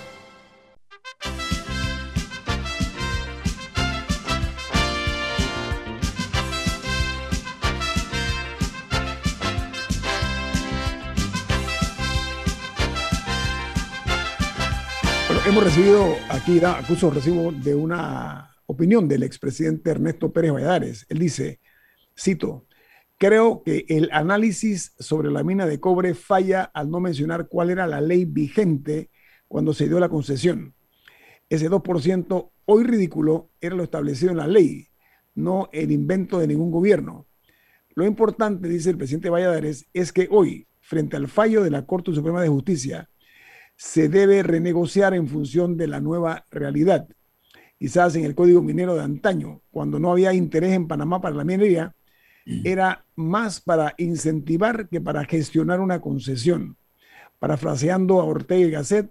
Hemos recibido aquí, da, acuso recibo de una opinión del expresidente Ernesto Pérez Valladares. Él dice, cito, creo que el análisis sobre la mina de cobre falla al no mencionar cuál era la ley vigente cuando se dio la concesión. Ese 2% hoy ridículo era lo establecido en la ley, no el invento de ningún gobierno. Lo importante, dice el presidente Valladares, es que hoy, frente al fallo de la Corte Suprema de Justicia, se debe renegociar en función de la nueva realidad. Quizás en el código minero de antaño, cuando no había interés en Panamá para la minería, mm. era más para incentivar que para gestionar una concesión. Parafraseando a Ortega y Gasset,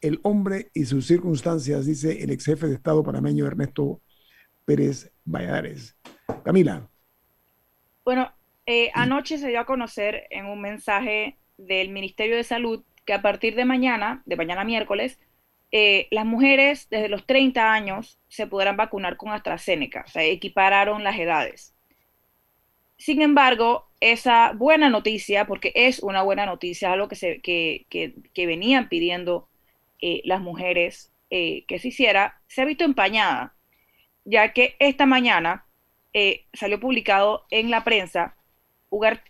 el hombre y sus circunstancias, dice el ex jefe de Estado panameño Ernesto Pérez Valladares. Camila. Bueno, eh, anoche se dio a conocer en un mensaje del Ministerio de Salud que a partir de mañana, de mañana miércoles, eh, las mujeres desde los 30 años se podrán vacunar con AstraZeneca, o sea, equipararon las edades. Sin embargo, esa buena noticia, porque es una buena noticia, algo que, se, que, que, venían pidiendo eh, las mujeres eh, que se hiciera, se ha visto empañada, ya que esta mañana salió publicado en la prensa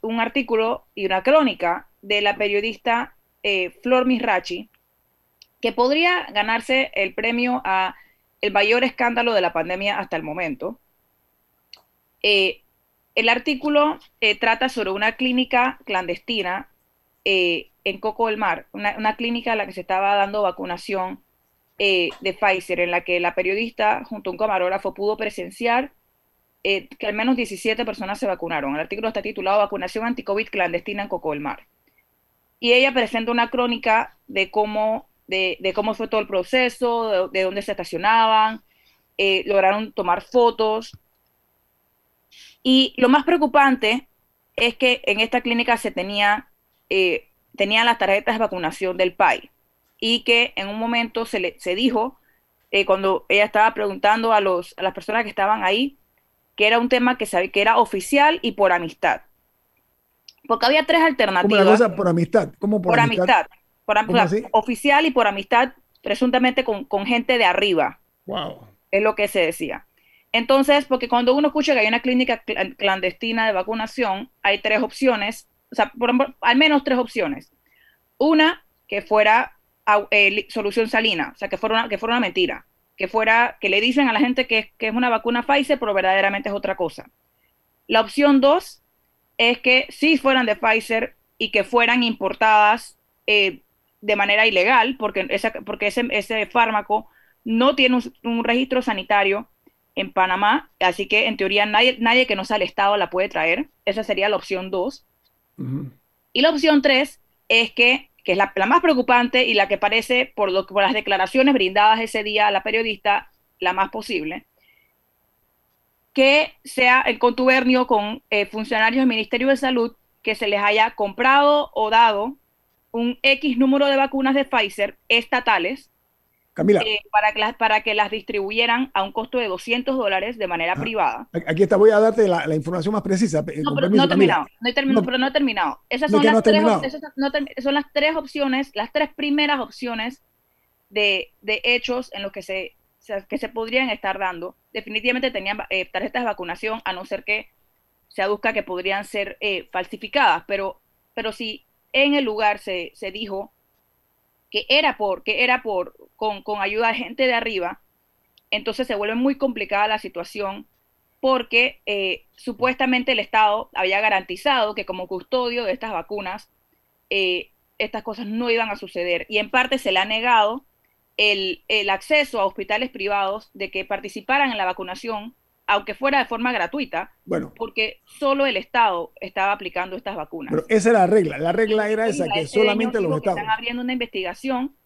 un artículo y una crónica de la periodista eh, Flor Misrachi, que podría ganarse el premio a el mayor escándalo de la pandemia hasta el momento. Eh, el artículo eh, trata sobre una clínica clandestina en Coco del Mar, una, clínica en la que se estaba dando vacunación de Pfizer, en la que la periodista junto a un camarógrafo pudo presenciar que al menos 17 personas se vacunaron. El artículo está titulado Vacunación anti-COVID clandestina en Coco del Mar y ella presenta una crónica de cómo, de, cómo fue todo el proceso, de, dónde se estacionaban, eh, lograron tomar fotos. Y lo más preocupante es que en esta clínica se tenía, eh, tenían las tarjetas de vacunación del PAI y que en un momento se, le, se dijo, eh, cuando ella estaba preguntando a, los, a las personas que estaban ahí, que era un tema que, que era oficial y por amistad. Porque había tres alternativas. ¿Cómo por amistad? ¿Cómo por, amistad? Por amistad. oficial y por amistad, presuntamente con, gente de arriba. Wow. Es lo que se decía. Entonces, porque cuando uno escucha que hay una clínica clandestina de vacunación, hay tres opciones, o sea, por, al menos tres opciones. Una, que fuera eh, solución salina, o sea, que fuera, una, que fuera una mentira, que fuera, que le dicen a la gente que, que es una vacuna Pfizer, pero verdaderamente es otra cosa. La opción dos, es que si fueran de Pfizer y que fueran importadas eh, de manera ilegal, porque, porque ese, ese, fármaco no tiene un, registro sanitario en Panamá, así que en teoría nadie, nadie que no sea el Estado la puede traer. Esa sería la opción 2. Y la opción 3 es que, que es la, más preocupante y la que parece, por, lo, por las declaraciones brindadas ese día a la periodista, la más posible, que sea el contubernio con eh, funcionarios del Ministerio de Salud que se les haya comprado o dado un X número de vacunas de Pfizer estatales eh, para, que las, para que las distribuyeran a un costo de 200 dólares de manera privada. Aquí está, voy a darte la, información más precisa. No, pero no he terminado, no he terminado, pero no he terminado. Esas son, las tres, son las tres opciones, las tres primeras opciones de, de hechos en los que se que se podrían estar dando. Definitivamente tenían eh, tarjetas de vacunación, a no ser que se aduzca que podrían ser eh, falsificadas, pero, pero si en el lugar se, se, dijo que era por, que era por, con, con ayuda de gente de arriba, entonces se vuelve muy complicada la situación porque eh, supuestamente el Estado había garantizado que como custodio de estas vacunas, estas cosas no iban a suceder. Y en parte se le ha negado el, acceso a hospitales privados de que participaran en la vacunación, aunque fuera de forma gratuita, bueno, porque solo el Estado estaba aplicando estas vacunas. Pero esa era la regla, la regla era esa, que solamente los Estados. Están abriendo una investigación,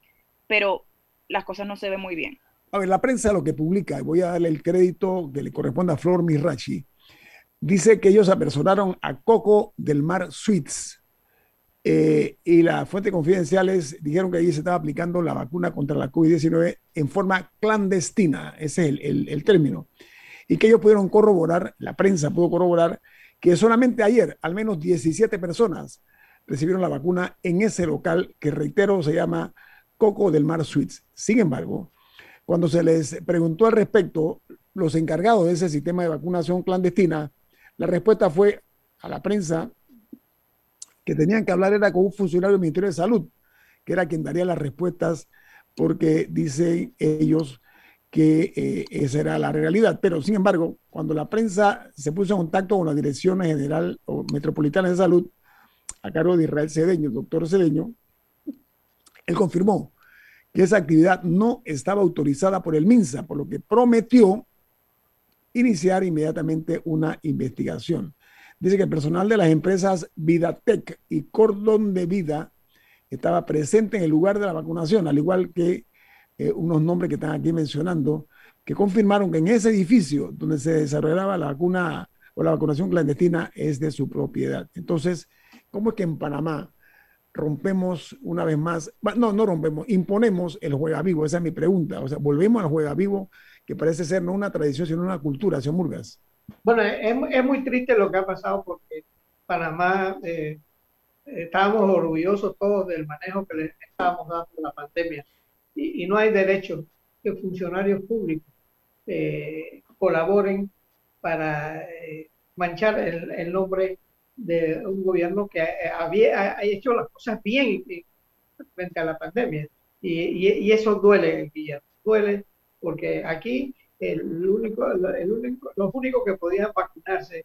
pero las cosas no se ven muy bien. A ver, la prensa lo que publica, y voy a darle el crédito que le corresponde a Flor Mirachi, dice que ellos apersonaron a Coco del Mar Suites, eh, y las fuentes confidenciales dijeron que allí se estaba aplicando la vacuna contra la COVID-19 en forma clandestina, ese es el, el, término. Y que ellos pudieron corroborar, la prensa pudo corroborar, que solamente ayer al menos 17 personas recibieron la vacuna en ese local que, reitero, se llama Coco del Mar Suites. Sin embargo, cuando se les preguntó al respecto, los encargados de ese sistema de vacunación clandestina, la respuesta fue a la prensa que tenían que hablar era con un funcionario del Ministerio de Salud, que era quien daría las respuestas, porque dicen ellos que eh, esa era la realidad. Pero, sin embargo, cuando la prensa se puso en contacto con la Dirección General o Metropolitana de Salud, a cargo de Israel Cedeño, el doctor Cedeño, él confirmó que esa actividad no estaba autorizada por el MINSA, por lo que prometió iniciar inmediatamente una investigación. Dice que el personal de las empresas Vidatec y Cordón de Vida estaba presente en el lugar de la vacunación, al igual que eh, unos nombres que están aquí mencionando, que confirmaron que en ese edificio donde se desarrollaba la vacuna o la vacunación clandestina es de su propiedad. Entonces, ¿cómo es que en Panamá rompemos una vez más, no, no rompemos, imponemos el juega vivo? Esa es mi pregunta. O sea, volvemos al juega vivo, que parece ser no una tradición, sino una cultura, señor Murgas. Bueno, es, muy triste lo que ha pasado porque Panamá eh, estábamos orgullosos todos del manejo que le estábamos dando a la pandemia. Y, no hay derecho que funcionarios públicos eh, colaboren para eh, manchar el, nombre de un gobierno que había ha hecho las cosas bien frente a la pandemia. Y, eso duele, Guillermo, duele porque aquí el único, el único, los únicos que podían vacunarse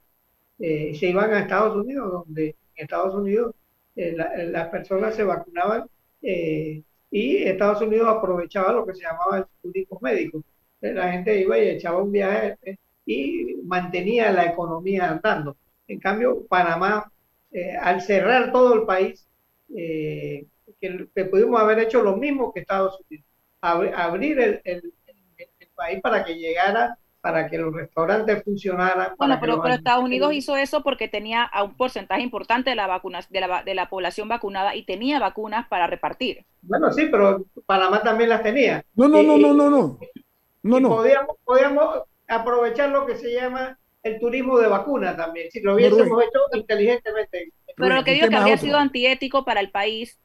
eh, se iban a Estados Unidos, donde en Estados Unidos eh, las personas se vacunaban eh, y Estados Unidos aprovechaba lo que se llamaba el turismo médico. La gente iba y echaba un viaje y mantenía la economía andando. En cambio, Panamá, al cerrar todo el país, que, pudimos haber hecho lo mismo que Estados Unidos, abrir el país para que llegara, para que los restaurantes funcionaran. Bueno, pero, pero Estados Unidos hizo eso porque tenía a un porcentaje importante de la, vacunas, de, la, de la población vacunada y tenía vacunas para repartir. Bueno, sí, pero Panamá también las tenía. No, no, no, no, no, no. no, no. Podíamos, podíamos aprovechar lo que se llama el turismo de vacuna también, si lo hubiésemos hecho inteligentemente. Pero lo que digo que habría sido antiético para el país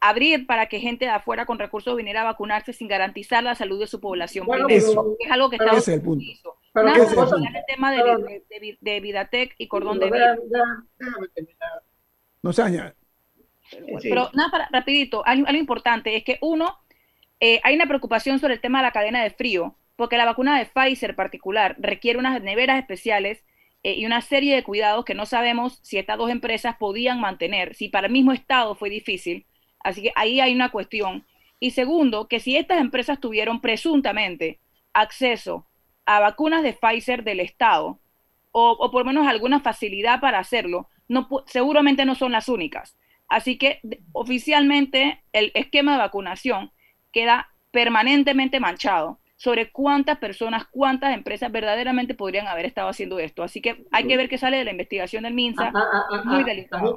abrir para que gente de afuera con recursos viniera a vacunarse sin garantizar la salud de su población es algo que está ese es el punto. Pero Nada, el tema de, de, Vidatec y Cordón de Vida. No se añade. Pero nada, para, rapidito, algo, importante es que uno, eh, hay una preocupación sobre el tema de la cadena de frío, porque la vacuna de Pfizer particular requiere unas neveras especiales eh, y una serie de cuidados que no sabemos si estas dos empresas podían mantener. Si para el mismo Estado fue difícil, Así que ahí hay una cuestión. Y segundo, que si estas empresas tuvieron presuntamente acceso a vacunas de Pfizer del Estado, o, por lo menos alguna facilidad para hacerlo, no, seguramente no son las únicas. Así que oficialmente el esquema de vacunación queda permanentemente manchado sobre cuántas personas, cuántas empresas verdaderamente podrían haber estado haciendo esto. Así que hay que ver qué sale de la investigación del MINSA. muy delicado.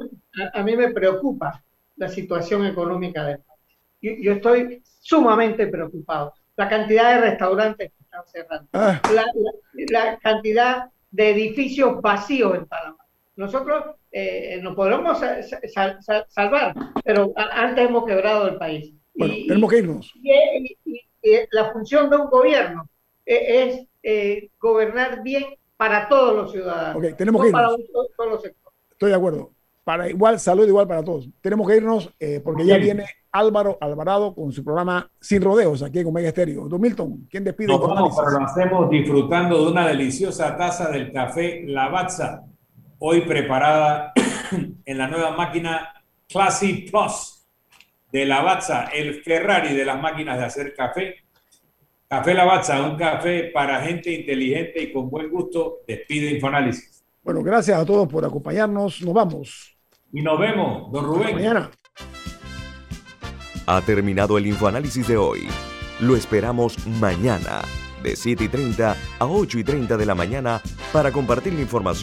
a mí me preocupa la situación económica del país. Yo, estoy sumamente preocupado. La cantidad de restaurantes que están cerrando, ah. la, cantidad de edificios vacíos en Panamá. Nosotros eh, nos podemos salvar, pero antes hemos quebrado el país. y, tenemos que irnos. Y, la función de un gobierno eh, es eh, gobernar bien para todos los ciudadanos. Okay, tenemos que irnos. Estoy de acuerdo para igual, salud igual para todos. Tenemos que irnos eh, porque ya viene Álvaro Alvarado con su programa Sin Rodeos aquí en Omega Estéreo. Don Milton, ¿quién despide? Nos vamos, pero lo hacemos disfrutando de una deliciosa taza del café Lavazza, hoy preparada en la nueva máquina Classic Plus de Lavazza, el Ferrari de las máquinas de hacer café. Café Lavazza, un café para gente inteligente y con buen gusto. Despide Infoanálisis. Bueno, gracias a todos por acompañarnos. Nos vamos. Y nos vemos, don Rubén. mañana. Ha terminado el infoanálisis de hoy. Lo esperamos mañana, de 7 y 30 a 8 y 30 de la mañana, para compartir la información.